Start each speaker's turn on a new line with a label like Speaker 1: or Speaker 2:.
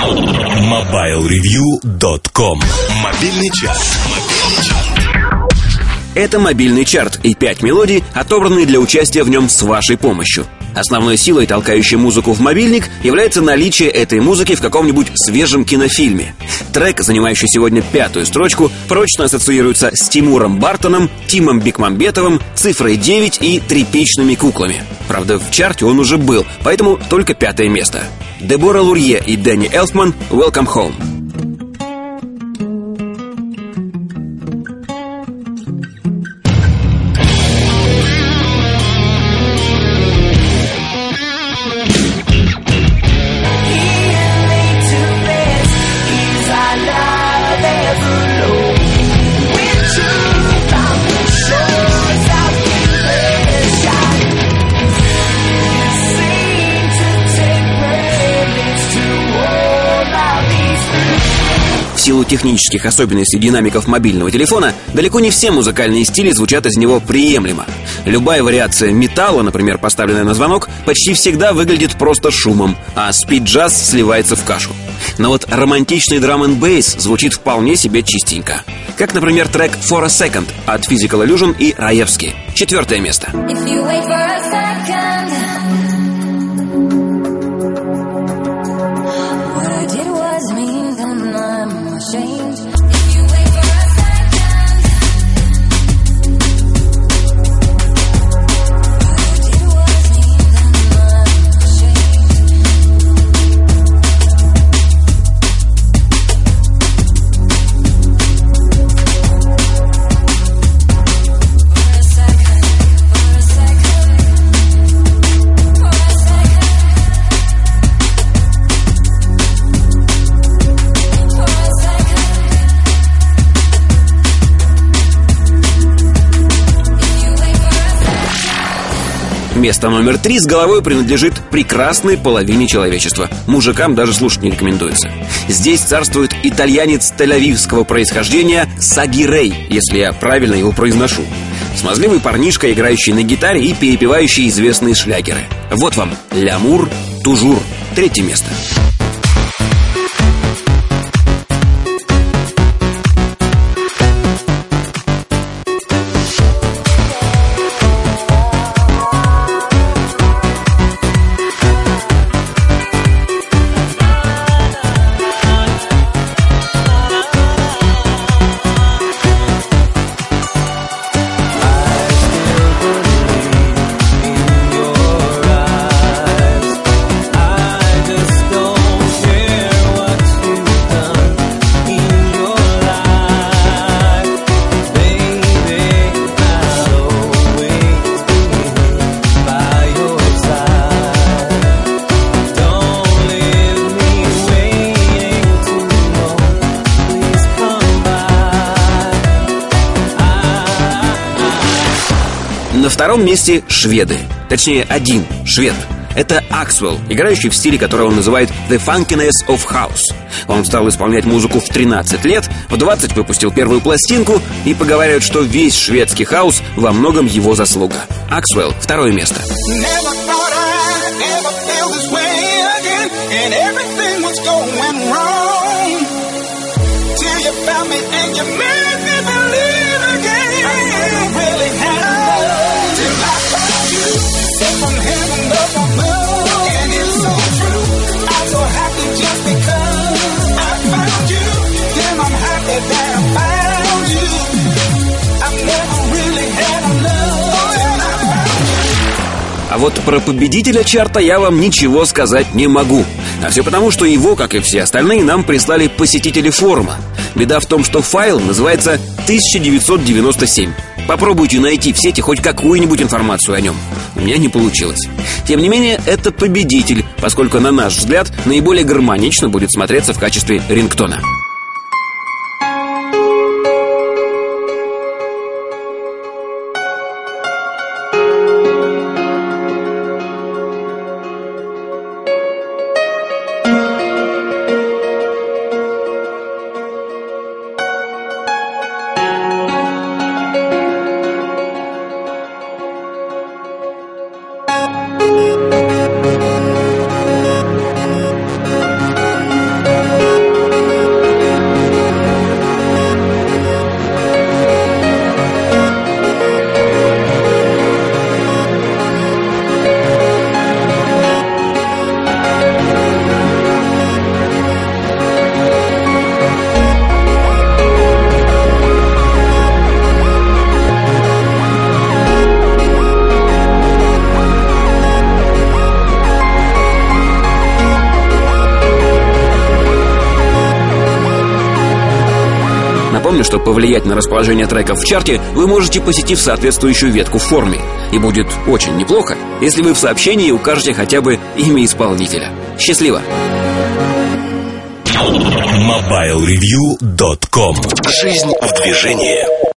Speaker 1: MobileReview.com Мобильный час.
Speaker 2: Это мобильный чарт и пять мелодий, отобранные для участия в нем с вашей помощью. Основной силой, толкающей музыку в мобильник, является наличие этой музыки в каком-нибудь свежем кинофильме. Трек, занимающий сегодня пятую строчку, прочно ассоциируется с Тимуром Бартоном, Тимом Бекмамбетовым, цифрой 9 и тряпичными куклами. Правда, в чарте он уже был, поэтому только пятое место. Дебора Лурье и Дэнни Элфман «Welcome Home». Силу технических особенностей динамиков мобильного телефона, далеко не все музыкальные стили звучат из него приемлемо. Любая вариация металла, например, поставленная на звонок, почти всегда выглядит просто шумом, а спид-джаз сливается в кашу. Но вот романтичный драм н бейс звучит вполне себе чистенько. Как, например, трек «For a Second» от Physical Illusion и Раевски. Четвертое место. If you wait for Место номер три с головой принадлежит прекрасной половине человечества. Мужикам даже слушать не рекомендуется. Здесь царствует итальянец тель-авивского происхождения Саги Рей, если я правильно его произношу. Смазливый парнишка, играющий на гитаре и перепевающий известные шлягеры. Вот вам «Лямур», «Тужур», третье место. На втором месте шведы. Точнее, один швед. Это Аксвелл, играющий в стиле, который он называет «The Funkiness of House». Он стал исполнять музыку в 13 лет, в 20 выпустил первую пластинку и поговаривают, что весь шведский хаус во многом его заслуга. Аксвелл — второе место. А вот про победителя чарта я вам ничего сказать не могу. А все потому, что его, как и все остальные, нам прислали посетители форума. Беда в том, что файл называется 1997. Попробуйте найти в сети хоть какую-нибудь информацию о нем. У меня не получилось. Тем не менее, это победитель, поскольку, на наш взгляд, наиболее гармонично будет смотреться в качестве рингтона. Напомню, что повлиять на расположение треков в чарте вы можете, посетив соответствующую ветку в форме. И будет очень неплохо, если вы в сообщении укажете хотя бы имя исполнителя. Счастливо!
Speaker 1: MobileReview.com Жизнь в движении